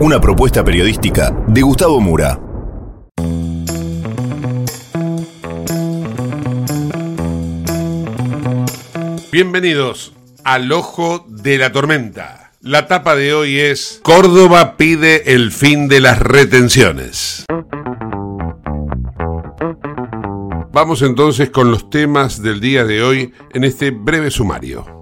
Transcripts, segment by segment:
Una propuesta periodística de Gustavo Mura. Bienvenidos al Ojo de la Tormenta. La tapa de hoy es Córdoba pide el fin de las retenciones. Vamos entonces con los temas del día de hoy en este breve sumario.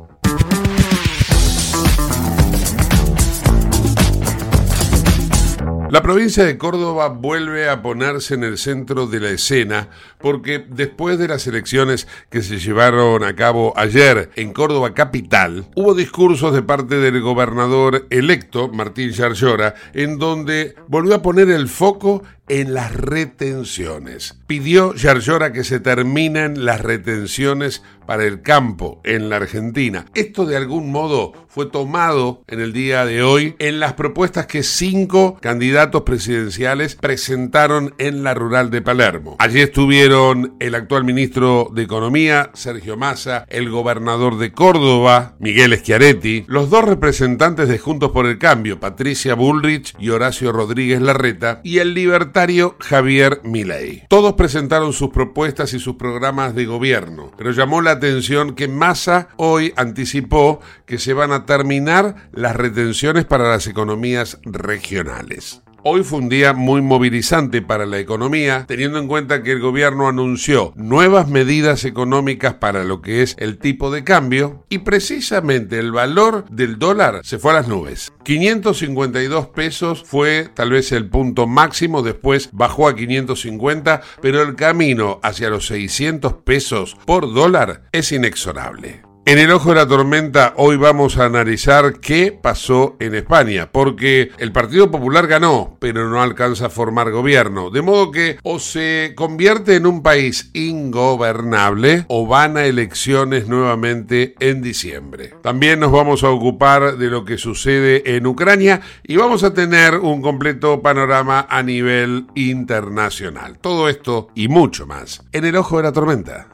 La provincia de Córdoba vuelve a ponerse en el centro de la escena porque después de las elecciones que se llevaron a cabo ayer en Córdoba capital, hubo discursos de parte del gobernador electo, Martín Yarlora, en donde volvió a poner el foco en las retenciones. Pidió Yarlora que se terminen las retenciones para el campo en la Argentina. Esto de algún modo fue tomado en el día de hoy en las propuestas que cinco candidatos presidenciales presentaron en la rural de Palermo. Allí estuvieron el actual ministro de Economía, Sergio Massa, el gobernador de Córdoba, Miguel Schiaretti, los dos representantes de Juntos por el Cambio, Patricia Bullrich y Horacio Rodríguez Larreta, y el libertario Javier Milei. Todos presentaron sus propuestas y sus programas de gobierno, pero llamó la atención que Massa hoy anticipó que se van a terminar las retenciones para las economías regionales. Hoy fue un día muy movilizante para la economía, teniendo en cuenta que el gobierno anunció nuevas medidas económicas para lo que es el tipo de cambio y precisamente el valor del dólar se fue a las nubes. 552 pesos fue tal vez el punto máximo, después bajó a 550, pero el camino hacia los 600 pesos por dólar es inexorable. En el ojo de la tormenta hoy vamos a analizar qué pasó en España, porque el Partido Popular ganó, pero no alcanza a formar gobierno, de modo que o se convierte en un país ingobernable o van a elecciones nuevamente en diciembre. También nos vamos a ocupar de lo que sucede en Ucrania y vamos a tener un completo panorama a nivel internacional. Todo esto y mucho más en el ojo de la tormenta.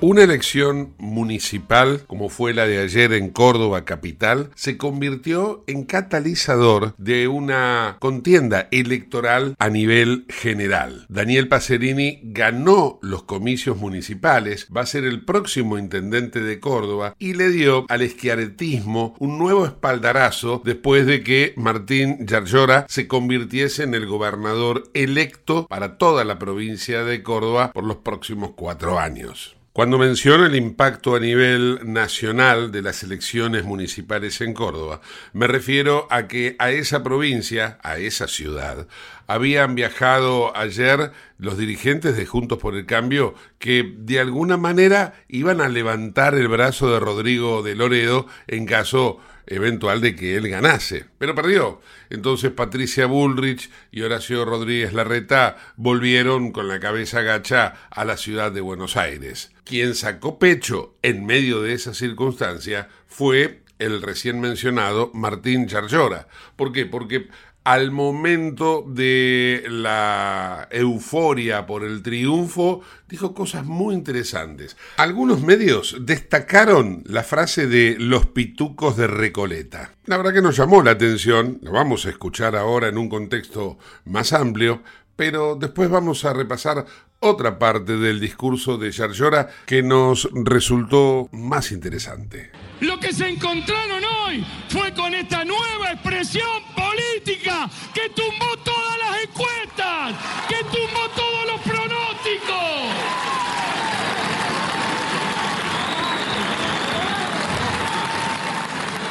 Una elección municipal, como fue la de ayer en Córdoba capital, se convirtió en catalizador de una contienda electoral a nivel general. Daniel Pacerini ganó los comicios municipales, va a ser el próximo intendente de Córdoba y le dio al esquiaretismo un nuevo espaldarazo después de que Martín Yarlora se convirtiese en el gobernador electo para toda la provincia de Córdoba por los próximos cuatro años. Cuando menciono el impacto a nivel nacional de las elecciones municipales en Córdoba, me refiero a que a esa provincia, a esa ciudad, habían viajado ayer los dirigentes de Juntos por el Cambio que de alguna manera iban a levantar el brazo de Rodrigo de Loredo en caso eventual de que él ganase, pero perdió. Entonces Patricia Bullrich y Horacio Rodríguez Larreta volvieron con la cabeza gacha a la ciudad de Buenos Aires. Quien sacó pecho en medio de esa circunstancia fue el recién mencionado Martín Charllora. ¿Por qué? Porque al momento de la euforia por el triunfo, dijo cosas muy interesantes. Algunos medios destacaron la frase de los pitucos de Recoleta. La verdad que nos llamó la atención, lo vamos a escuchar ahora en un contexto más amplio, pero después vamos a repasar otra parte del discurso de Yarlora que nos resultó más interesante. Lo que se encontraron hoy fue con esta nueva expresión política que tumbó todas las encuestas, que tumbó todos los pronósticos.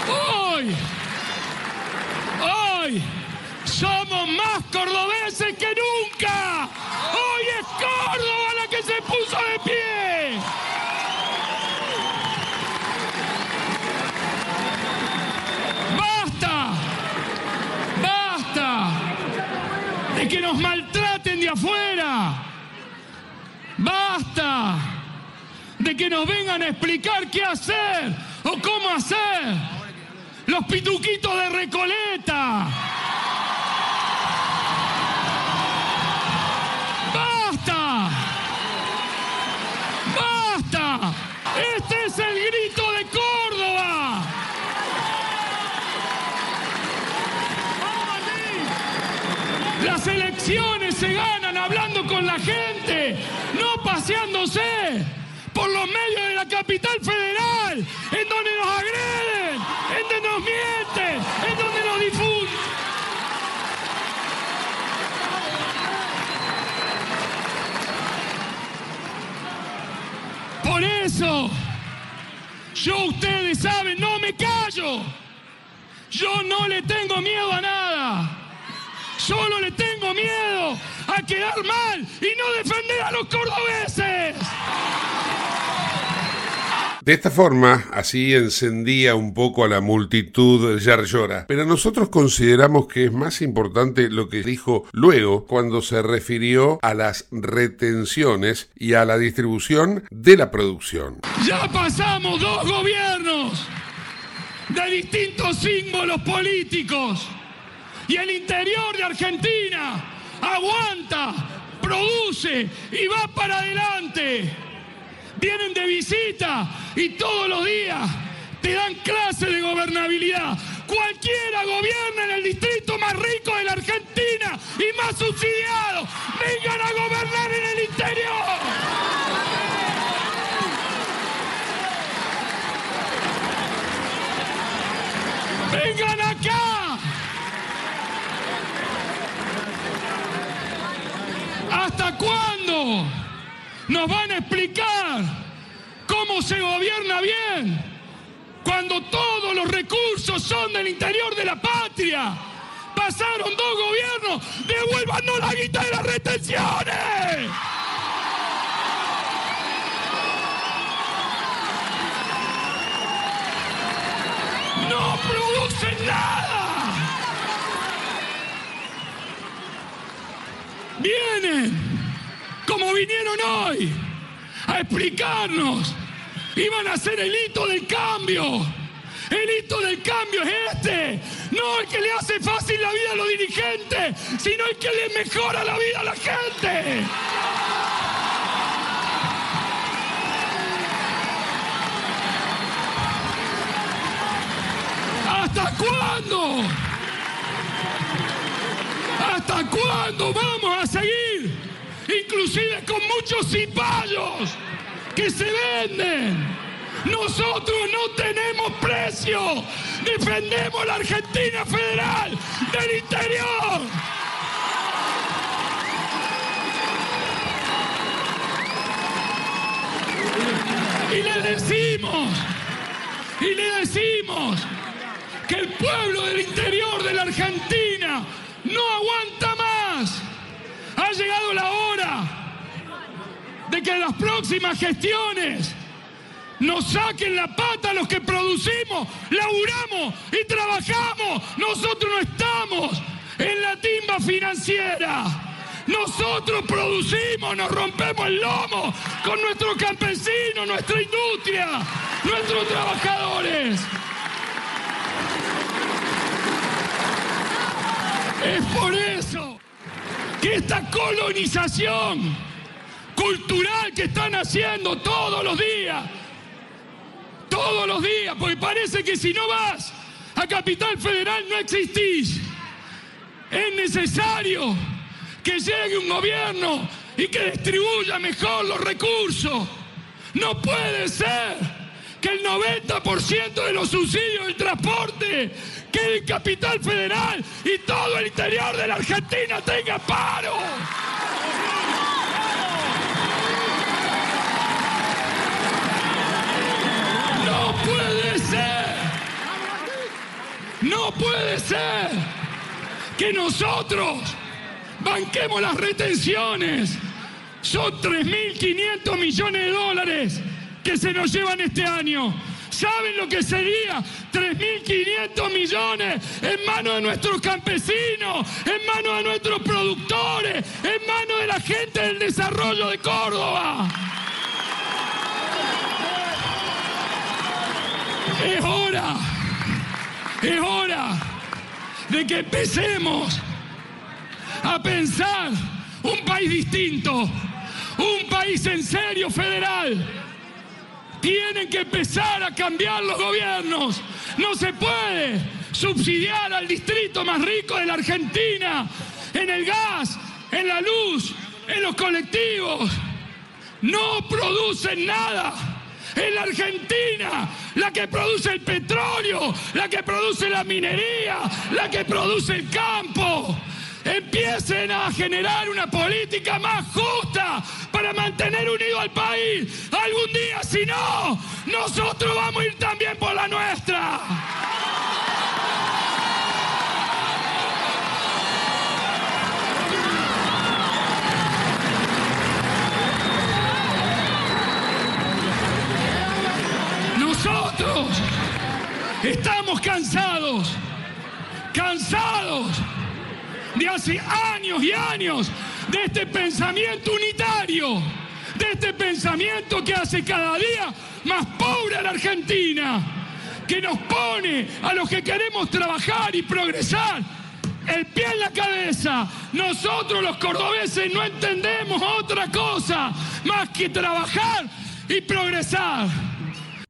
Hoy, hoy somos más cordobeses que nunca. Que nos vengan a explicar qué hacer o cómo hacer. Los pituquitos de Recoleta. ¡Basta! ¡Basta! Este es el grito de Córdoba. Las elecciones se ganan hablando con la gente, no paseándose capital federal, en donde nos agreden, en donde nos mienten, en donde nos difunden. Por eso, yo ustedes saben, no me callo. Yo no le tengo miedo a nada. Solo le tengo miedo a quedar mal y no defender a los cordobeses. De esta forma, así encendía un poco a la multitud Yarlora, pero nosotros consideramos que es más importante lo que dijo luego cuando se refirió a las retenciones y a la distribución de la producción. Ya pasamos dos gobiernos de distintos símbolos políticos y el interior de Argentina aguanta, produce y va para adelante. Vienen de visita y todos los días te dan clases de gobernabilidad. Cualquiera gobierna en el distrito más rico de la Argentina y más subsidiado. Vengan a gobernar en el interior. ¡Vengan acá! ¿Hasta cuándo nos van a explicar cómo se gobierna bien cuando todos los recursos son del interior de la patria? Pasaron dos gobiernos, devuélvanos la guita de las retenciones. No producen nada. Vienen, como vinieron hoy a explicarnos. Iban a ser el hito del cambio. El hito del cambio es este. No el que le hace fácil la vida a los dirigentes, sino el que le mejora la vida a la gente. ¿Hasta cuándo? ¿Hasta cuándo vamos a seguir Inclusive con muchos cipayos que se venden. Nosotros no tenemos precio. Defendemos la Argentina federal del interior. Y le decimos, y le decimos que el pueblo del interior de la Argentina no aguanta. Ha llegado la hora de que las próximas gestiones nos saquen la pata los que producimos, laburamos y trabajamos. Nosotros no estamos en la timba financiera. Nosotros producimos, nos rompemos el lomo con nuestros campesinos, nuestra industria, nuestros trabajadores. Es por eso que esta colonización cultural que están haciendo todos los días, todos los días, porque parece que si no vas a Capital Federal no existís. Es necesario que llegue un gobierno y que distribuya mejor los recursos. No puede ser que el 90% de los subsidios del transporte quede en Capital Federal y todo el interior de la Argentina tenga paro. No puede ser. No puede ser que nosotros banquemos las retenciones. Son 3.500 millones de dólares que se nos llevan este año. ¿Saben lo que sería 3.500 millones en manos de nuestros campesinos, en manos de nuestros productores, en manos de la gente del desarrollo de Córdoba? Es hora, es hora de que empecemos a pensar un país distinto, un país en serio federal. Tienen que empezar a cambiar los gobiernos. No se puede subsidiar al distrito más rico de la Argentina en el gas, en la luz, en los colectivos. No producen nada. En la Argentina, la que produce el petróleo, la que produce la minería, la que produce el campo empiecen a generar una política más justa para mantener unido al país. Algún día, si no, nosotros vamos a ir también por la nuestra. Nosotros estamos cansados, cansados de hace años y años de este pensamiento unitario, de este pensamiento que hace cada día más pobre a la Argentina, que nos pone a los que queremos trabajar y progresar el pie en la cabeza. Nosotros los cordobeses no entendemos otra cosa más que trabajar y progresar.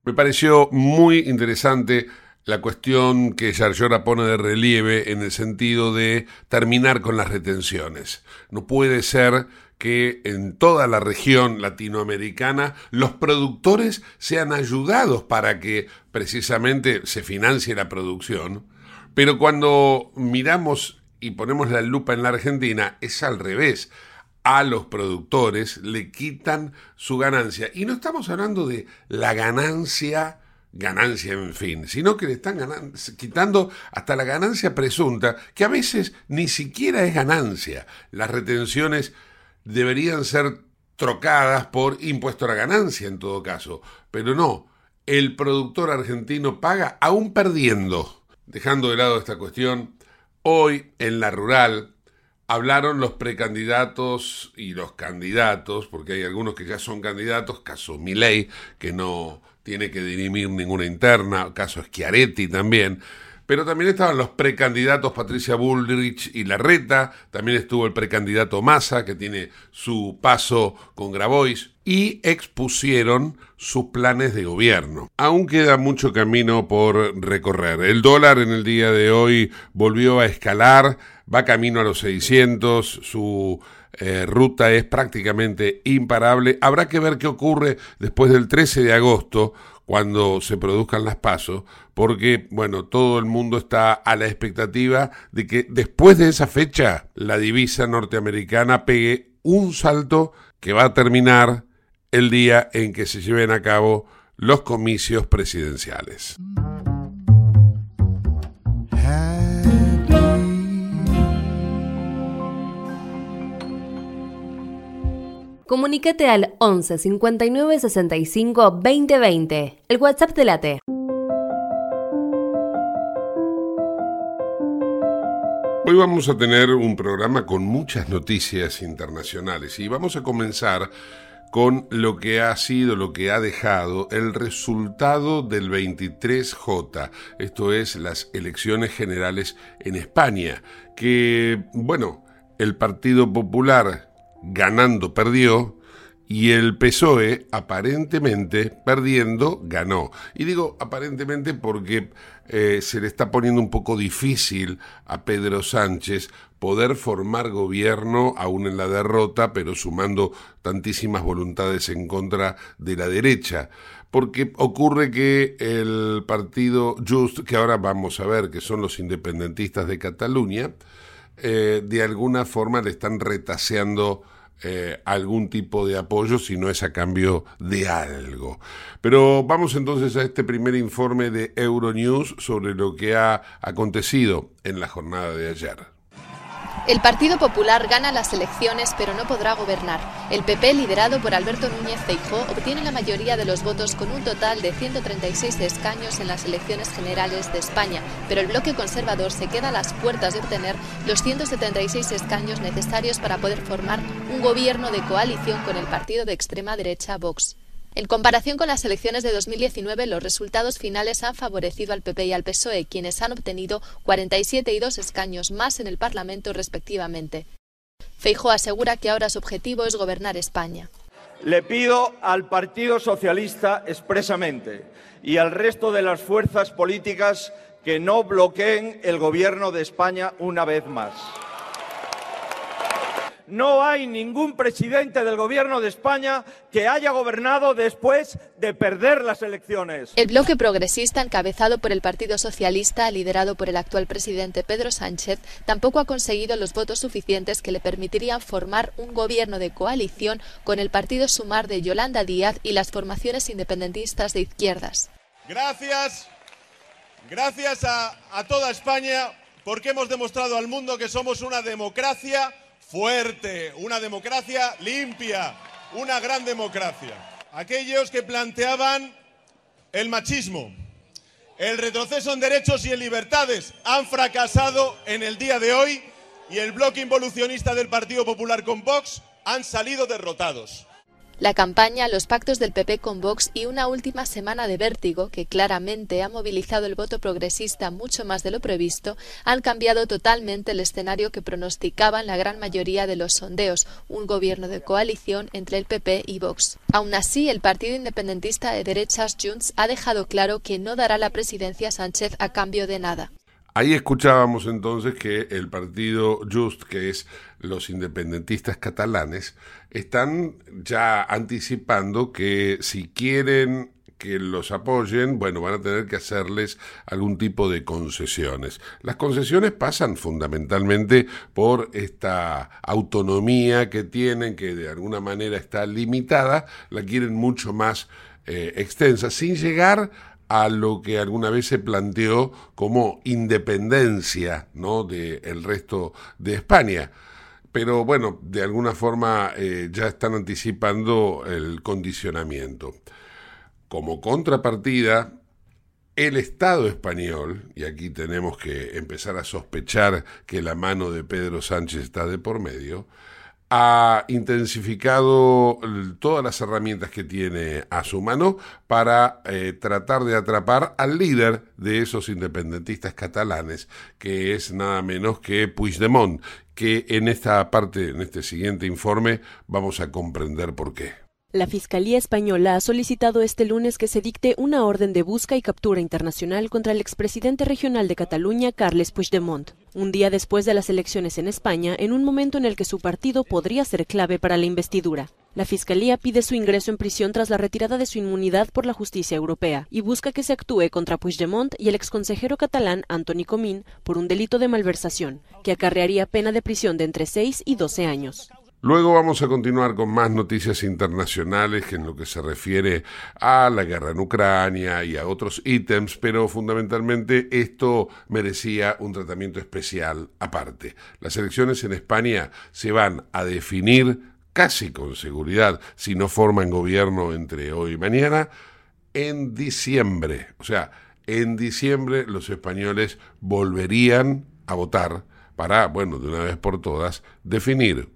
Me pareció muy interesante la cuestión que Yarlora pone de relieve en el sentido de terminar con las retenciones. No puede ser que en toda la región latinoamericana los productores sean ayudados para que precisamente se financie la producción, pero cuando miramos y ponemos la lupa en la Argentina es al revés. A los productores le quitan su ganancia. Y no estamos hablando de la ganancia ganancia, en fin, sino que le están quitando hasta la ganancia presunta, que a veces ni siquiera es ganancia. Las retenciones deberían ser trocadas por impuesto a la ganancia en todo caso, pero no, el productor argentino paga aún perdiendo. Dejando de lado esta cuestión, hoy en la rural hablaron los precandidatos y los candidatos, porque hay algunos que ya son candidatos, caso Milei, que no tiene que dirimir ninguna interna, caso Schiaretti también, Pero también estaban los precandidatos Patricia Bullrich y Larreta, también estuvo el precandidato Massa, que tiene su paso con Grabois, y expusieron sus planes de gobierno. Aún queda mucho camino por recorrer. El dólar en el día de hoy volvió a escalar, va camino a los 600, su eh, ruta es prácticamente imparable. Habrá que ver qué ocurre después del 13 de agosto, cuando se produzcan las pasos, porque, bueno, todo el mundo está a la expectativa de que después de esa fecha la divisa norteamericana pegue un salto que va a terminar el día en que se lleven a cabo los comicios presidenciales. Comunícate al 11 59 65 20 20, el WhatsApp de la. Hoy vamos a tener un programa con muchas noticias internacionales y vamos a comenzar con lo que ha sido, lo que ha dejado el resultado del 23J, esto es las elecciones generales en España, que, bueno, el Partido Popular ganando perdió y el PSOE aparentemente perdiendo ganó. Y digo aparentemente porque eh, se le está poniendo un poco difícil a Pedro Sánchez poder formar gobierno aún en la derrota, pero sumando tantísimas voluntades en contra de la derecha. Porque ocurre que el partido Just, que ahora vamos a ver que son los independentistas de Cataluña, eh, de alguna forma le están retaseando eh, algún tipo de apoyo, si no es a cambio de algo. Pero vamos entonces a este primer informe de Euronews sobre lo que ha acontecido en la jornada de ayer. El Partido Popular gana las elecciones pero no podrá gobernar. El PP, liderado por Alberto Núñez Feijóo, obtiene la mayoría de los votos con un total de 136 escaños en las elecciones generales de España, pero el bloque conservador se queda a las puertas de obtener los 176 escaños necesarios para poder formar un gobierno de coalición con el partido de extrema derecha Vox. En comparación con las elecciones de 2019, los resultados finales han favorecido al PP y al PSOE, quienes han obtenido 47 y 2 escaños más en el Parlamento respectivamente. Feijóo asegura que ahora su objetivo es gobernar España. Le pido al Partido Socialista expresamente y al resto de las fuerzas políticas que no bloqueen el gobierno de España una vez más no hay ningún presidente del Gobierno de España que haya gobernado después de perder las elecciones. El bloque progresista, encabezado por el Partido Socialista, liderado por el actual presidente Pedro Sánchez, tampoco ha conseguido los votos suficientes que le permitirían formar un gobierno de coalición con el Partido Sumar de Yolanda Díaz y las formaciones independentistas de izquierdas. Gracias, gracias a, a toda España porque hemos demostrado al mundo que somos una democracia fuerte, una democracia limpia, una gran democracia. Aquellos que planteaban el machismo, el retroceso en derechos y en libertades han fracasado en el día de hoy y el bloque involucionista del Partido Popular con Vox han salido derrotados. La campaña, los pactos del PP con Vox y una última semana de vértigo que claramente ha movilizado el voto progresista mucho más de lo previsto, han cambiado totalmente el escenario que pronosticaban la gran mayoría de los sondeos, un gobierno de coalición entre el PP y Vox. Aún así, el partido independentista de derechas Junts ha dejado claro que no dará la presidencia a Sánchez a cambio de nada. Ahí escuchábamos entonces que el partido Just, que es los independentistas catalanes, están ya anticipando que si quieren que los apoyen, bueno, van a tener que hacerles algún tipo de concesiones. Las concesiones pasan fundamentalmente por esta autonomía que tienen, que de alguna manera está limitada, la quieren mucho más eh, extensa, sin llegar a lo que alguna vez se planteó como independencia ¿no? del resto de España. Pero bueno, de alguna forma eh, ya están anticipando el condicionamiento. Como contrapartida, el Estado español, y aquí tenemos que empezar a sospechar que la mano de Pedro Sánchez está de por medio, ha intensificado todas las herramientas que tiene a su mano para eh, tratar de atrapar al líder de esos independentistas catalanes, que es nada menos que Puigdemont, que en esta parte, en este siguiente informe, vamos a comprender por qué. La Fiscalía Española ha solicitado este lunes que se dicte una orden de busca y captura internacional contra el expresidente regional de Cataluña, Carles Puigdemont, un día después de las elecciones en España, en un momento en el que su partido podría ser clave para la investidura. La Fiscalía pide su ingreso en prisión tras la retirada de su inmunidad por la justicia europea y busca que se actúe contra Puigdemont y el exconsejero catalán Antoni Comín por un delito de malversación, que acarrearía pena de prisión de entre 6 y 12 años. Luego vamos a continuar con más noticias internacionales que en lo que se refiere a la guerra en Ucrania y a otros ítems, pero fundamentalmente esto merecía un tratamiento especial aparte. Las elecciones en España se van a definir casi con seguridad, si no forman gobierno entre hoy y mañana, en diciembre. O sea, en diciembre los españoles volverían a votar para, bueno, de una vez por todas, definir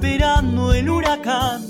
esperando el huracán.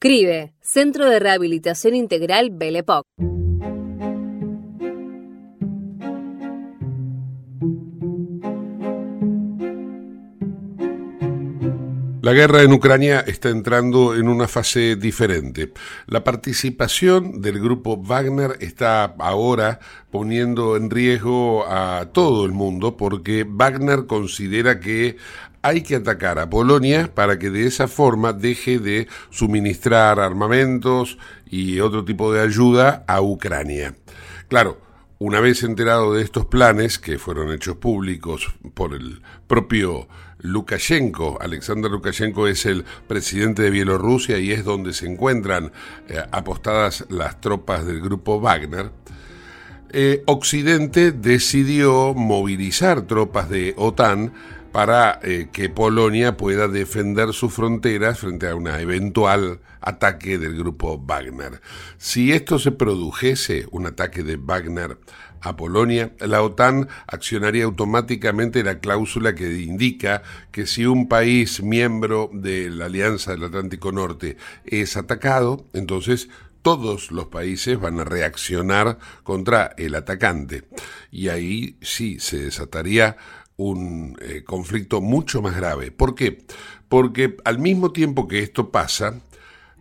CRIBE, Centro de Rehabilitación Integral Belepoc. La guerra en Ucrania está entrando en una fase diferente. La participación del grupo Wagner está ahora poniendo en riesgo a todo el mundo porque Wagner considera que hay que atacar a Polonia para que de esa forma deje de suministrar armamentos y otro tipo de ayuda a Ucrania. Claro, una vez enterado de estos planes, que fueron hechos públicos por el propio Lukashenko, Alexander Lukashenko es el presidente de Bielorrusia y es donde se encuentran eh, apostadas las tropas del grupo Wagner, eh, Occidente decidió movilizar tropas de OTAN para eh, que Polonia pueda defender sus fronteras frente a un eventual ataque del grupo Wagner. Si esto se produjese, un ataque de Wagner a Polonia, la OTAN accionaría automáticamente la cláusula que indica que si un país miembro de la Alianza del Atlántico Norte es atacado, entonces todos los países van a reaccionar contra el atacante. Y ahí sí se desataría un eh, conflicto mucho más grave. ¿Por qué? Porque al mismo tiempo que esto pasa,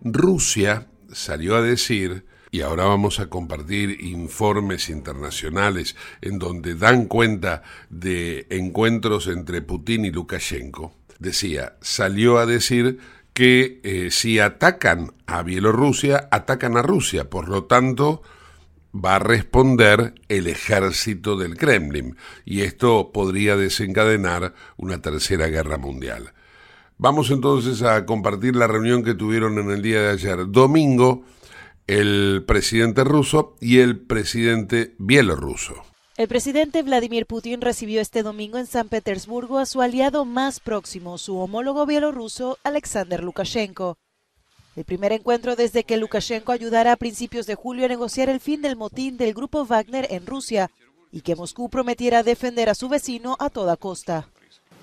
Rusia salió a decir, y ahora vamos a compartir informes internacionales en donde dan cuenta de encuentros entre Putin y Lukashenko, decía, salió a decir que eh, si atacan a Bielorrusia, atacan a Rusia, por lo tanto, va a responder el ejército del Kremlin. Y esto podría desencadenar una tercera guerra mundial. Vamos entonces a compartir la reunión que tuvieron en el día de ayer, domingo, el presidente ruso y el presidente bielorruso. El presidente Vladimir Putin recibió este domingo en San Petersburgo a su aliado más próximo, su homólogo bielorruso Alexander Lukashenko. el primer encuentro desde que Lukashenko ayudara a principios de julio a negociar el fin del motín del grupo Wagner en Rusia y que Moscú prometiera defender a su vecino a toda costa.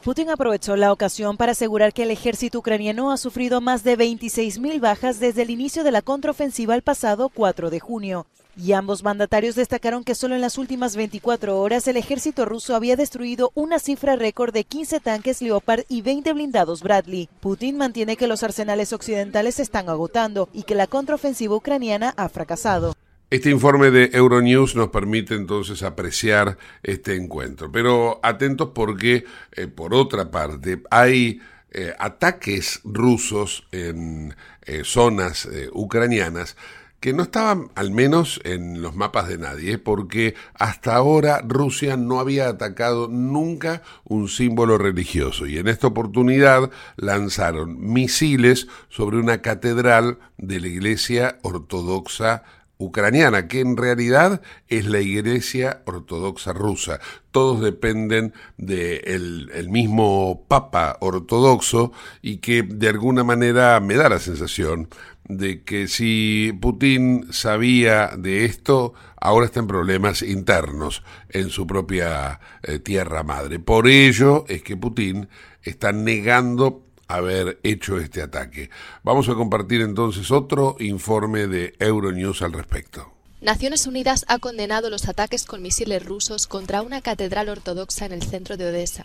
Putin aprovechó la ocasión para asegurar que el ejército ucraniano ha sufrido más de 26.000 bajas desde el inicio de la contraofensiva el pasado 4 de junio. Y ambos mandatarios destacaron que solo en las últimas 24 horas el ejército ruso había destruido una cifra récord de 15 tanques Leopard y 20 blindados Bradley. Putin mantiene que los arsenales occidentales se están agotando y que la contraofensiva ucraniana ha fracasado. Este informe de Euronews nos permite entonces apreciar este encuentro. Pero atentos porque, eh, por otra parte, hay eh, ataques rusos en eh, zonas ucranianas que no estaban al menos en los mapas de nadie, porque hasta ahora Rusia no había atacado nunca un símbolo religioso y en esta oportunidad lanzaron misiles sobre una catedral de la Iglesia Ortodoxa ucraniana, que en realidad es la Iglesia Ortodoxa rusa. Todos dependen del el mismo Papa ortodoxo y que de alguna manera me da la sensación de que si Putin sabía de esto, ahora está en problemas internos en su propia eh, tierra madre. Por ello es que Putin está negando haber hecho este ataque. Vamos a compartir entonces otro informe de Euronews al respecto. Naciones Unidas ha condenado los ataques con misiles rusos contra una catedral ortodoxa en el centro de Odessa.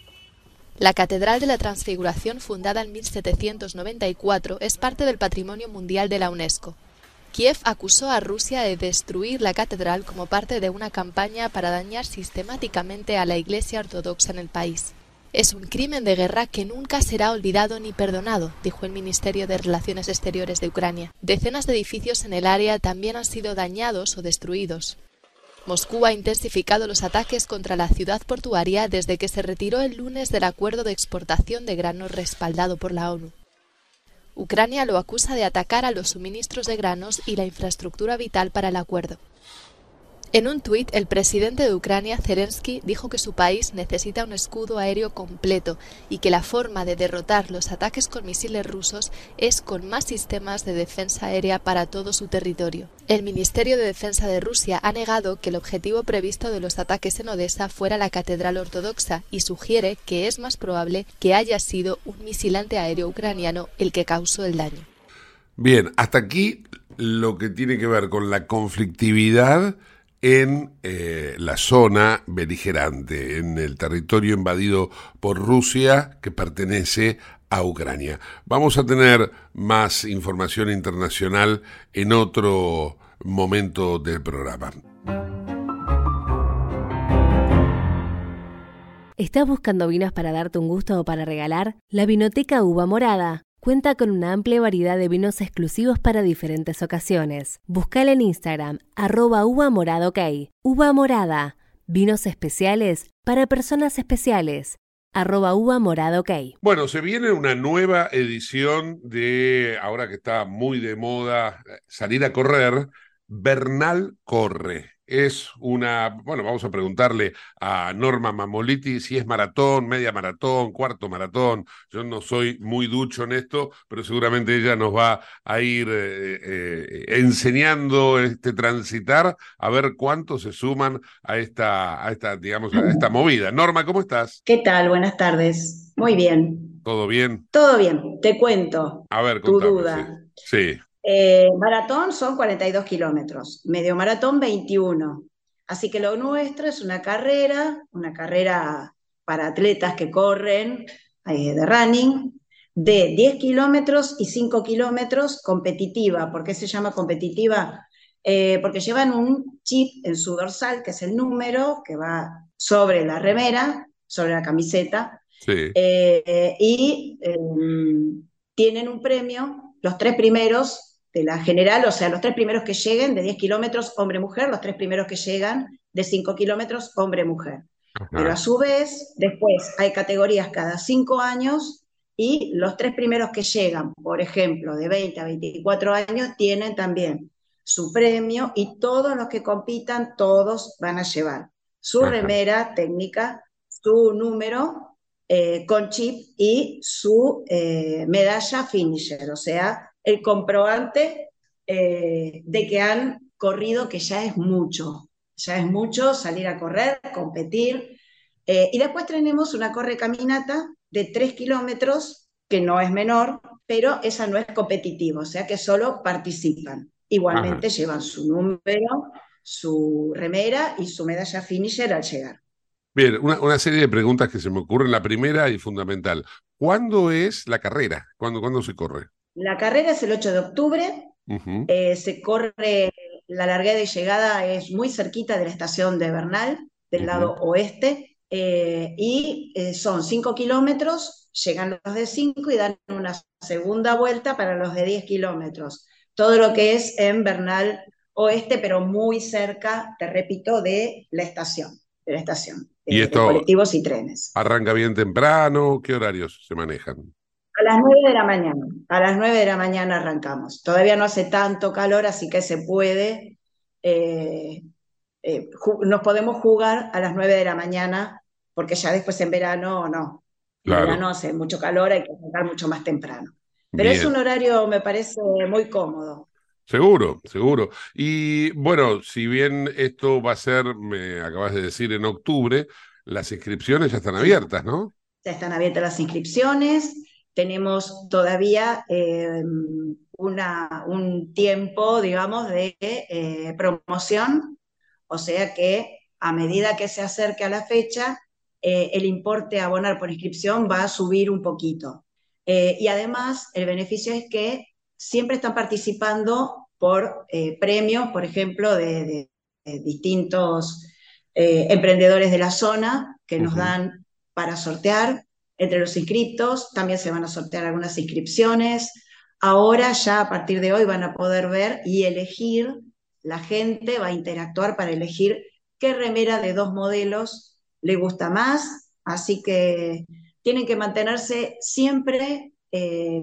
La Catedral de la Transfiguración, fundada en 1794, es parte del Patrimonio Mundial de la UNESCO. Kiev acusó a Rusia de destruir la catedral como parte de una campaña para dañar sistemáticamente a la Iglesia Ortodoxa en el país. Es un crimen de guerra que nunca será olvidado ni perdonado, dijo el Ministerio de Relaciones Exteriores de Ucrania. Decenas de edificios en el área también han sido dañados o destruidos. Moscú ha intensificado los ataques contra la ciudad portuaria desde que se retiró el lunes del acuerdo de exportación de granos respaldado por la ONU. Ucrania lo acusa de atacar a los suministros de granos y la infraestructura vital para el acuerdo. En un tuit, el presidente de Ucrania, Zelensky, dijo que su país necesita un escudo aéreo completo y que la forma de derrotar los ataques con misiles rusos es con más sistemas de defensa aérea para todo su territorio. El Ministerio de Defensa de Rusia ha negado que el objetivo previsto de los ataques en Odessa fuera la Catedral Ortodoxa y sugiere que es más probable que haya sido un misil antiaéreo ucraniano el que causó el daño. Bien, hasta aquí lo que tiene que ver con la conflictividad en eh, la zona beligerante, en el territorio invadido por Rusia que pertenece a Ucrania. Vamos a tener más información internacional en otro momento del programa. ¿Estás buscando vinos para darte un gusto o para regalar? La Vinoteca Uva Morada Cuenta con una amplia variedad de vinos exclusivos para diferentes ocasiones. Buscala en Instagram, arroba uva morada. Uva morada, vinos especiales para personas especiales. Arroba uva morada. Bueno, se viene una nueva edición de, ahora que está muy de moda, eh, salir a correr, Bernal Corre es una, bueno, vamos a preguntarle a Norma Mamoliti si es maratón, media maratón, cuarto maratón. Yo no soy muy ducho en esto, pero seguramente ella nos va a ir eh, eh, enseñando este transitar a ver cuántos se suman a esta, a esta, digamos, a esta movida. Norma, ¿cómo estás? ¿Qué tal? Buenas tardes. Muy bien. ¿Todo bien? Todo bien. Te cuento. A ver, tu duda. sí. Eh, maratón son 42 kilómetros, medio maratón 21. Así que lo nuestro es una carrera, una carrera para atletas que corren eh, de running, de 10 kilómetros y 5 kilómetros competitiva. ¿Por qué se llama competitiva? Eh, porque llevan un chip en su dorsal, que es el número que va sobre la remera, sobre la camiseta, y em, tienen un premio, los tres primeros de la general, o sea, los tres primeros que lleguen de 10 kilómetros, hombre-mujer, los tres primeros que llegan de 5 kilómetros, hombre-mujer. Pero a su vez, después hay categorías cada cinco años y los tres primeros que llegan, por ejemplo, de 20 a 24 años, tienen también su premio y todos los que compitan, todos van a llevar su remera técnica, su número eh, con chip y su eh, medalla finisher, o sea, el comprobante eh, de que han corrido, que ya es mucho, ya es mucho salir a correr, competir. Eh, y después tenemos una corre caminata de 3 kilómetros, que no es menor, pero esa no es competitiva, o sea que solo participan. Igualmente llevan su número, su remera y su medalla finisher al llegar. Bien, una, serie de preguntas que se me ocurren. La primera y fundamental, ¿cuándo es la carrera? ¿Cuándo, ¿cuándo se corre? La carrera es el 8 de octubre, eh, se corre, la largada y llegada es muy cerquita de la estación de Bernal, del lado oeste, eh, y eh, son 5 kilómetros, llegan los de 5 y dan una segunda vuelta para los de 10 kilómetros. Todo lo que es en Bernal oeste, pero muy cerca, te repito, de la estación, de la estación, ¿Y de colectivos y trenes. ¿Arranca bien temprano? ¿Qué horarios se manejan? A las 9 de la mañana, a las 9 de la mañana arrancamos. Todavía no hace tanto calor, así que se puede, eh, eh, nos podemos jugar a las 9 de la mañana, porque ya después en verano no. En verano hace mucho calor, hay que arrancar mucho más temprano. Pero es un horario, me parece, muy cómodo. Seguro, seguro. Y bueno, si bien esto va a ser, me acabas de decir, en octubre, las inscripciones ya están abiertas, ¿no? Ya están abiertas las inscripciones tenemos todavía eh, una, un tiempo, digamos, de eh, promoción, o sea que a medida que se acerque a la fecha, eh, el importe a abonar por inscripción va a subir un poquito. y además, el beneficio es que siempre están participando por premios, por ejemplo, de, distintos emprendedores de la zona que nos dan para sortear entre los inscriptos, también se van a sortear algunas inscripciones. Ahora ya a partir de hoy van a poder ver y elegir, la gente va a interactuar para elegir qué remera de dos modelos le gusta más, así que tienen que mantenerse siempre eh,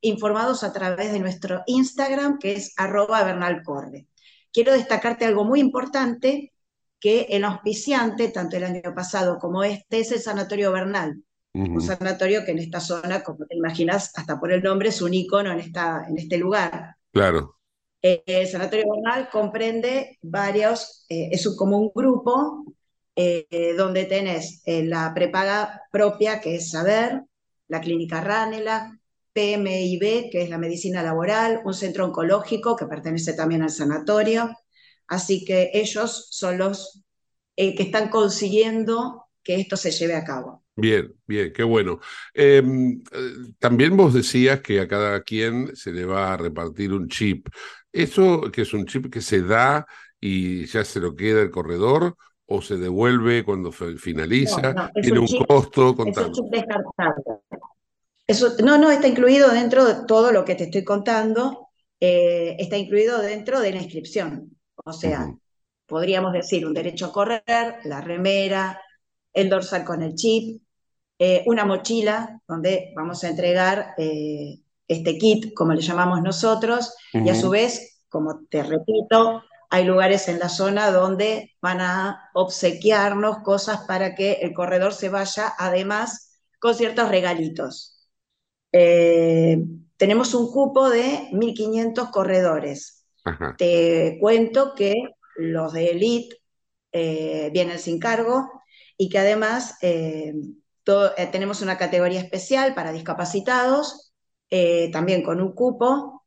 informados a través de nuestro Instagram, que es arroba bernalcorre. Quiero destacarte algo muy importante, que el auspiciante, tanto el año pasado como este, es el Sanatorio Bernal un sanatorio que en esta zona, como te imaginas, hasta por el nombre, es un icono en, esta, en este lugar. Claro. Eh, el Sanatorio Bernal comprende varios, eh, es como un grupo eh, donde tenés la prepaga propia, que es Saber, la Clínica Ranela, PMIB, que es la medicina laboral, un centro oncológico que pertenece también al sanatorio. Así que ellos son los que están consiguiendo que esto se lleve a cabo. Bien, bien, qué bueno. Em, eh, también vos decías que a cada quien se le va a repartir un chip. ¿Eso que es un chip que se da y ya se lo queda el corredor o se devuelve cuando finaliza? No, ¿Tiene un, costo? Es un chip descartable. Eso, no, no, está incluido dentro de todo lo que te estoy contando, eh, está incluido dentro de la inscripción. O sea, podríamos decir un derecho a correr, la remera, el dorsal con el chip, eh, una mochila donde vamos a entregar eh, este kit, como le llamamos nosotros, y a su vez, como te repito, hay lugares en la zona donde van a obsequiarnos cosas para que el corredor se vaya, además, con ciertos regalitos. Eh, tenemos un cupo de 1.500 corredores. Te cuento que los de Elite vienen sin cargo y que además eh, tenemos una categoría especial para discapacitados, eh, también con un cupo,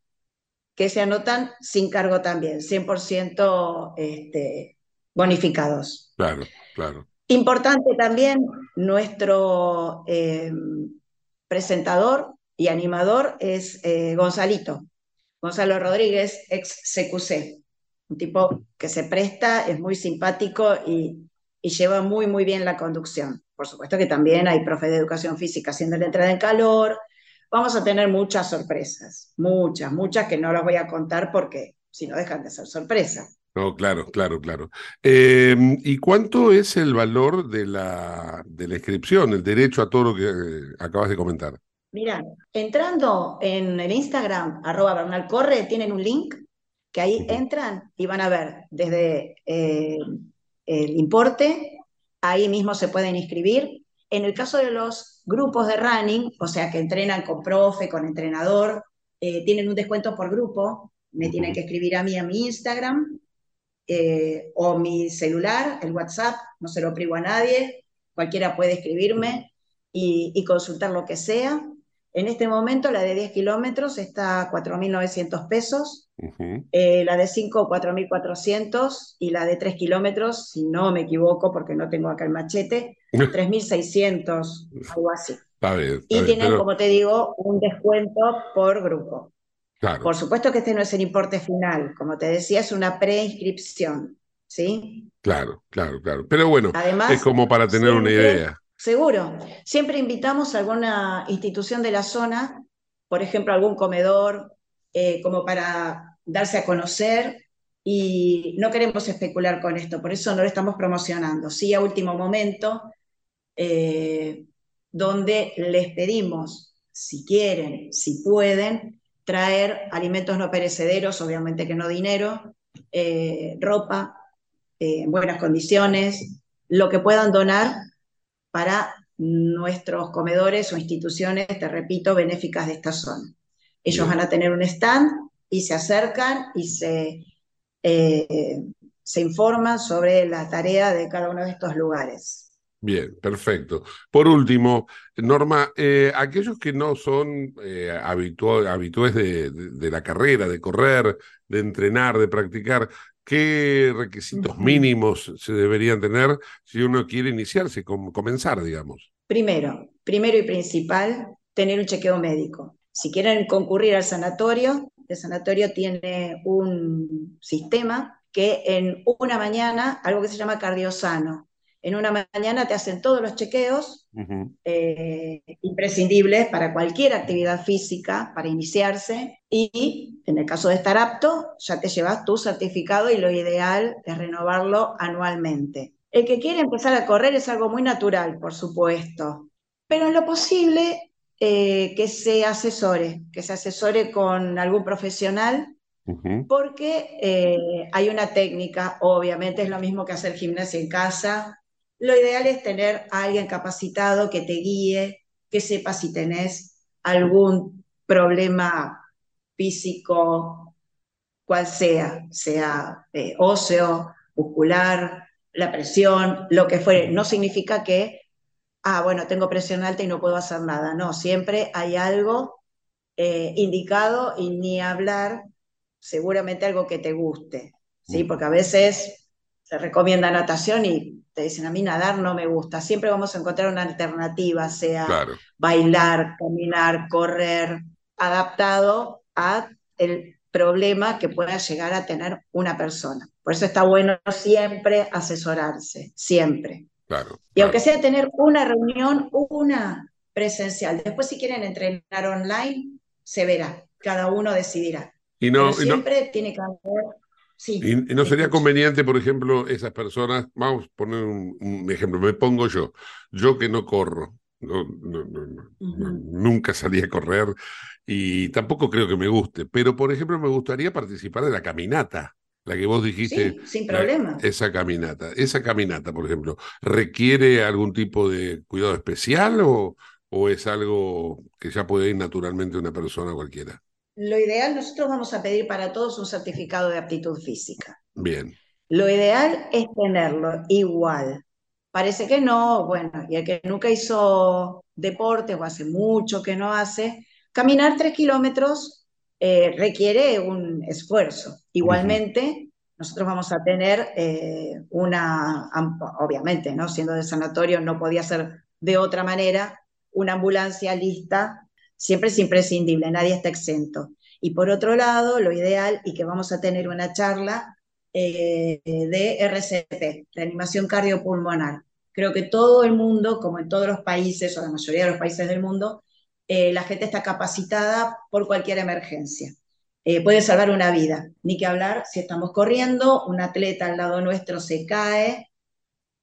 que se anotan sin cargo también, 100% este, bonificados. Claro, claro. Importante también, nuestro eh, presentador y animador es Gonzalito, Gonzalo Rodríguez, ex CQC, un tipo que se presta, es muy simpático y, y lleva muy, muy bien la conducción. Por supuesto que también hay profe de educación física haciendo la entrada en calor. Vamos a tener muchas sorpresas, muchas, muchas que no las voy a contar porque si no dejan de ser sorpresas. No, claro, claro, claro. Em, ¿Y cuánto es el valor de la, de la inscripción, el derecho a todo lo que eh, acabas de comentar? Mira, entrando en el Instagram, arroba Bernal Corre, tienen un link que ahí entran y van a ver desde eh, el importe ahí mismo se pueden inscribir. En el caso de los grupos de running, o sea, que entrenan con profe, con entrenador, eh, tienen un descuento por grupo, me tienen que escribir a mí a mi Instagram eh, o mi celular, el WhatsApp, no se lo privo a nadie, cualquiera puede escribirme y, y consultar lo que sea. En este momento la de 10 kilómetros está a 4.900 pesos, eh, la de 5 4.400 y la de 3 kilómetros, si no me equivoco porque no tengo acá el machete, 3.600, algo así. Está bien, está Y bien, tienen, pero- como te digo, un descuento por grupo. Claro. Por supuesto que este no es el importe final, como te decía, es una preinscripción, ¿sí? Claro, claro, claro. Pero bueno, Además, es como para tener una idea. Seguro. Siempre invitamos a alguna institución de la zona, por ejemplo, algún comedor, eh, como para darse a conocer y no queremos especular con esto, por eso no lo estamos promocionando. Sí, a último momento, eh, donde les pedimos, si quieren, si pueden, traer alimentos no perecederos, obviamente que no dinero, eh, ropa en buenas condiciones, lo que puedan donar para nuestros comedores o instituciones, te repito, benéficas de esta zona. Ellos Bien. van a tener un stand y se acercan y se, eh, se informan sobre la tarea de cada uno de estos lugares. Bien, perfecto. Por último, Norma, eh, aquellos que no son eh, habitua- habitués de, de- de la carrera, de correr, de entrenar, de practicar, ¿qué requisitos mínimos se deberían tener si uno quiere iniciarse, com- comenzar, digamos? Primero, primero y principal, tener un chequeo médico. Si quieren concurrir al sanatorio, el sanatorio tiene un sistema que en una mañana, algo que se llama cardiosano, en una mañana te hacen todos los chequeos eh, imprescindibles para cualquier actividad física, para iniciarse, y en el caso de estar apto, ya te llevas tu certificado y lo ideal es renovarlo anualmente. El que quiere empezar a correr es algo muy natural, por supuesto, pero en lo posible eh, que se asesore, que se asesore con algún profesional porque eh, hay una técnica, obviamente es lo mismo que hacer gimnasia en casa. Lo ideal es tener a alguien capacitado que te guíe, que sepa si tenés algún problema físico, cual sea, sea eh, óseo, muscular, la presión, lo que fuere. No significa que, ah, bueno, tengo presión alta y no puedo hacer nada. No, siempre hay algo eh, indicado y ni hablar seguramente algo que te guste, ¿sí? Porque a veces se recomienda natación y te dicen, a mí nadar no me gusta. Siempre vamos a encontrar una alternativa, sea Claro. bailar, caminar, correr, adaptado a el problema que pueda llegar a tener una persona. Por eso está bueno siempre asesorarse, siempre. Claro. Y aunque sea tener una reunión, una presencial. Después si quieren entrenar online, se verá, cada uno decidirá. Y no, Pero y no, siempre tiene que haber... Sí, y- no sería conveniente, por ejemplo, esas personas, vamos a poner un, un ejemplo, me pongo yo, yo que no corro, no- no- no- nunca salí a correr y tampoco creo que me guste, pero por ejemplo me gustaría participar de la caminata, la que vos dijiste. Sí, sin la- problema. esa caminata, esa caminata, por ejemplo, ¿requiere algún tipo de cuidado especial o, o es algo que ya puede ir naturalmente una persona cualquiera? Lo ideal, nosotros vamos a pedir para todos un certificado de aptitud física. Bien, Lo ideal es tenerlo igual. Parece que no, bueno, y el que nunca hizo deporte o hace mucho que no hace, caminar tres kilómetros eh, requiere un esfuerzo. Igualmente, nosotros vamos a tener eh, una, am- obviamente, ¿no? Siendo de sanatorio no podía ser de otra manera, una ambulancia lista, siempre es imprescindible, nadie está exento. Y por otro lado, lo ideal, y que vamos a tener una charla eh, de RCP, reanimación cardiopulmonar. Creo que todo el mundo, como en todos los países, o la mayoría de los países del mundo, eh, la gente está capacitada por cualquier emergencia. Eh, puede salvar una vida, ni que hablar si estamos corriendo, un atleta al lado nuestro se cae,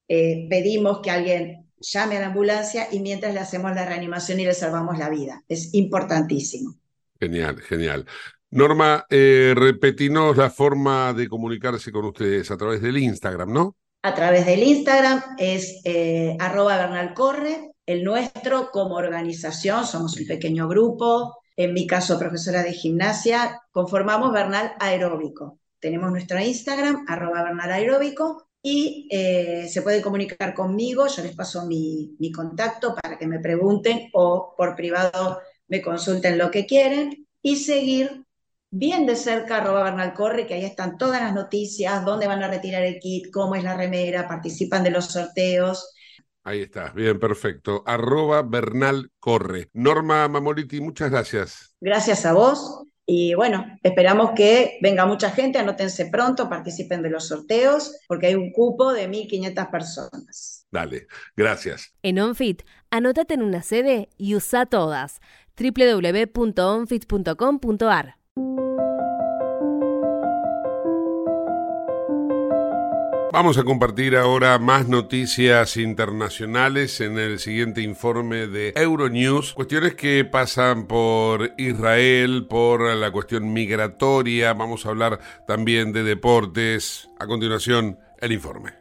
eh, pedimos que alguien llame a la ambulancia y mientras le hacemos la reanimación y le salvamos la vida. Es importantísimo. genial, genial. Norma, eh, repetinos la forma de comunicarse con ustedes a través del Instagram, ¿no? A través del Instagram es eh, arroba Bernal Corre, el nuestro como organización, somos un pequeño grupo, en mi caso profesora de gimnasia, conformamos Bernal Aeróbico. Tenemos nuestro Instagram, arroba Bernal Aeróbico, y eh, se pueden comunicar conmigo, yo les paso mi, mi contacto para que me pregunten o por privado me consulten lo que quieren y seguir bien de cerca arroba Bernal Corre, que ahí están todas las noticias, dónde van a retirar el kit, cómo es la remera, participan de los sorteos. Ahí está, bien, perfecto. Arroba Bernal Corre. Norma Mamoliti, muchas gracias. Gracias a vos. Y bueno, esperamos que venga mucha gente, anótense pronto, participen de los sorteos, porque hay un cupo de 1.500 personas. Dale, gracias. En OnFit, anótate en una sede y usa todas. www.onfit.com.ar Vamos a compartir ahora más noticias internacionales en el siguiente informe de Euronews. Cuestiones que pasan por Israel, por la cuestión migratoria. Vamos a hablar también de deportes. A continuación, el informe.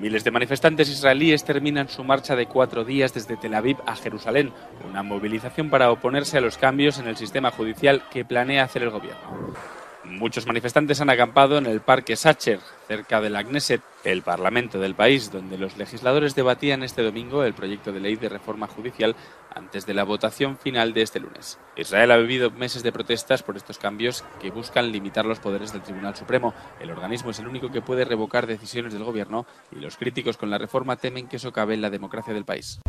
Miles de manifestantes israelíes terminan su marcha de cuatro días desde Tel Aviv a Jerusalén, una movilización para oponerse a los cambios en el sistema judicial que planea hacer el gobierno. Muchos manifestantes han acampado en el Parque Sacher, cerca de la Knesset, el parlamento del país, donde los legisladores debatían este domingo el proyecto de ley de reforma judicial antes de la votación final de este lunes. Israel ha vivido meses de protestas por estos cambios que buscan limitar los poderes del Tribunal Supremo. El organismo es el único que puede revocar decisiones del gobierno y los críticos con la reforma temen que socave la democracia del país.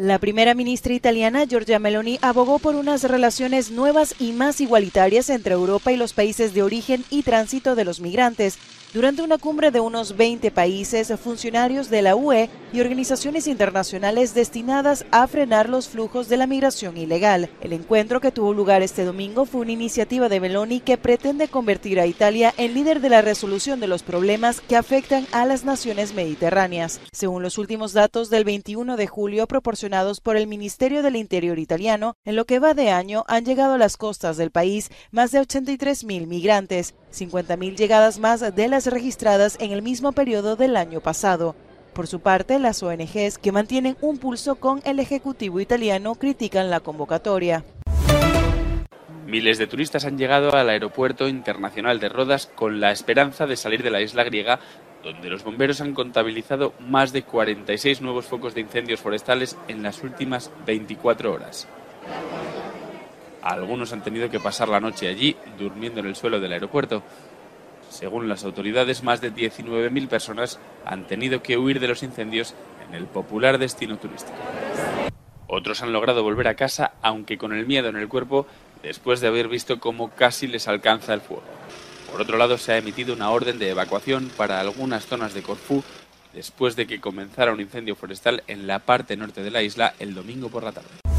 La primera ministra italiana, Giorgia Meloni, abogó por unas relaciones nuevas y más igualitarias entre Europa y los países de origen y tránsito de los migrantes, durante una cumbre de unos 20 países, funcionarios de la UE y organizaciones internacionales destinadas a frenar los flujos de la migración ilegal. El encuentro que tuvo lugar este domingo fue una iniciativa de Meloni que pretende convertir a Italia en líder de la resolución de los problemas que afectan a las naciones mediterráneas. Según los últimos datos del 21 de julio proporcionados por el Ministerio del Interior italiano, en lo que va de año han llegado a las costas del país más de 83 mil migrantes, 50 mil llegadas más de las registradas en el mismo periodo del año pasado. Por su parte, las ONGs que mantienen un pulso con el Ejecutivo italiano critican la convocatoria. Miles de turistas han llegado al aeropuerto internacional de Rodas con la esperanza de salir de la isla griega, donde los bomberos han contabilizado más de 46 nuevos focos de incendios forestales en las últimas 24 horas. Algunos han tenido que pasar la noche allí, durmiendo en el suelo del aeropuerto. Según las autoridades, más de 19.000 personas han tenido que huir de los incendios en el popular destino turístico. Otros han logrado volver a casa, aunque con el miedo en el cuerpo, después de haber visto cómo casi les alcanza el fuego. Por otro lado, se ha emitido una orden de evacuación para algunas zonas de Corfú después de que comenzara un incendio forestal en la parte norte de la isla el domingo por la tarde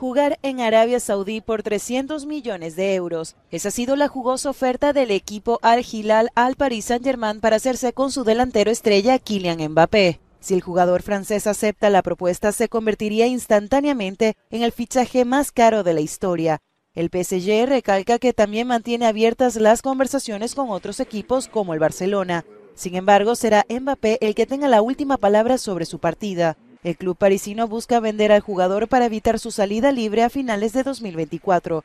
jugar en Arabia Saudí por 300 millones de euros. Esa ha sido la jugosa oferta del equipo Al Hilal al Paris Saint-Germain para hacerse con su delantero estrella Kylian Mbappé. Si el jugador francés acepta la propuesta, se convertiría instantáneamente en el fichaje más caro de la historia. El PSG recalca que también mantiene abiertas las conversaciones con otros equipos como el Barcelona. Sin embargo, será Mbappé el que tenga la última palabra sobre su partida. El club parisino busca vender al jugador para evitar su salida libre a finales de 2024.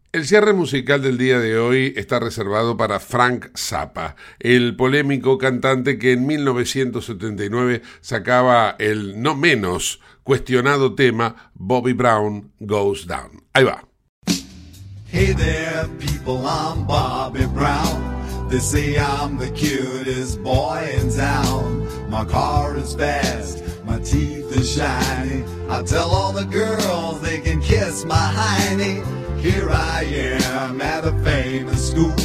El cierre musical del día de hoy está reservado para Frank Zappa, el polémico cantante que en 1979 sacaba el no menos cuestionado tema Bobby Brown Goes Down. Ahí va. Hey there, people, I'm Bobby Brown. They say I'm the cutest boy in town. My car is fast, my teeth are shiny. I tell all the girls they can kiss my hiney. Here I am at a famous school.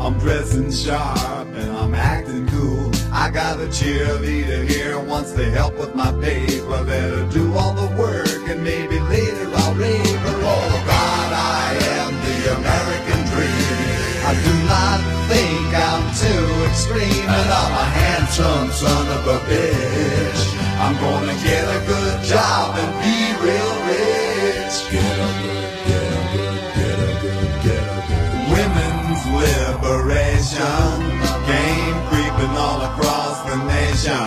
I'm dressing sharp and I'm acting cool. I got a cheerleader here wants to help with my paper. Better do all the work and maybe later I'll rave. Oh God, I am the American dream. I do not think I'm too extreme and I'm a handsome son of a bitch. I'm gonna get a good job and be real rich. Get a good, get a good, get a good, get a good. Women's liberation came creeping all across the nation.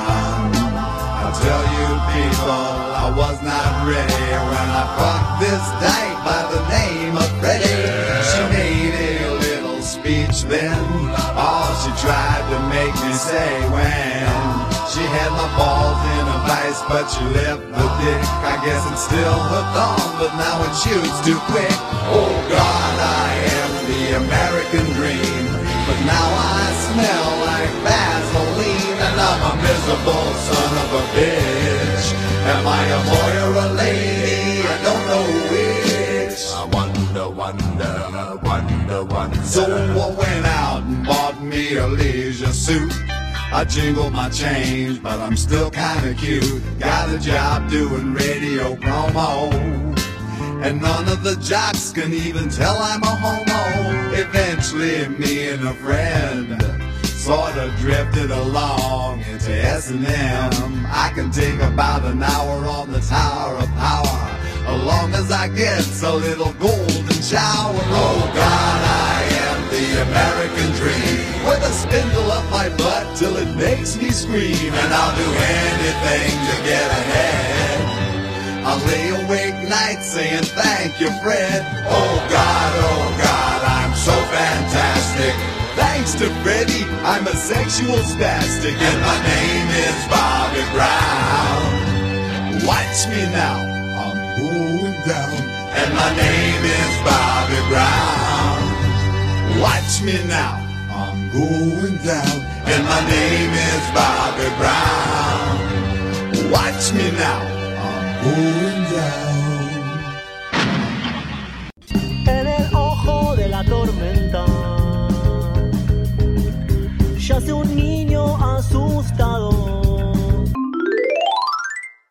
I tell you people, I was not ready when I fucked this dyke by the name of Freddie. She made a little speech then, all she tried to make me say when she had my balls in a vice, but you left the dick. I guess it's still hooked on, but now it shoots too quick. Oh God, I am the American dream, but now I smell like Vaseline, and I'm a miserable son of a bitch. Am I a boy or a lady? I don't know which. I wonder, wonder, wonder, wonder. So I went out and bought me a leisure suit. I jingle my change, but I'm still kinda cute. Got a job doing radio promo. And none of the jocks can even tell I'm a homo. Eventually, me and a friend sort of drifted along into S&M. I can take about an hour on the Tower of Power, as long as I get a little golden shower. Oh God, I am the American dream, with a spindle up my butt till it makes me scream, and I'll do anything to get ahead. I'll lay awake nights saying thank you, Fred. Oh God, oh God, I'm so fantastic. Thanks to Freddie, I'm a sexual spastic, and my name is Bobby Brown. Watch me now, I'm going down, and my name is Bobby Brown. Watch me now, going down, and my name is Bobby Brown. Watch me now, I'm going down. En el ojo de la tormenta yace un niño asustado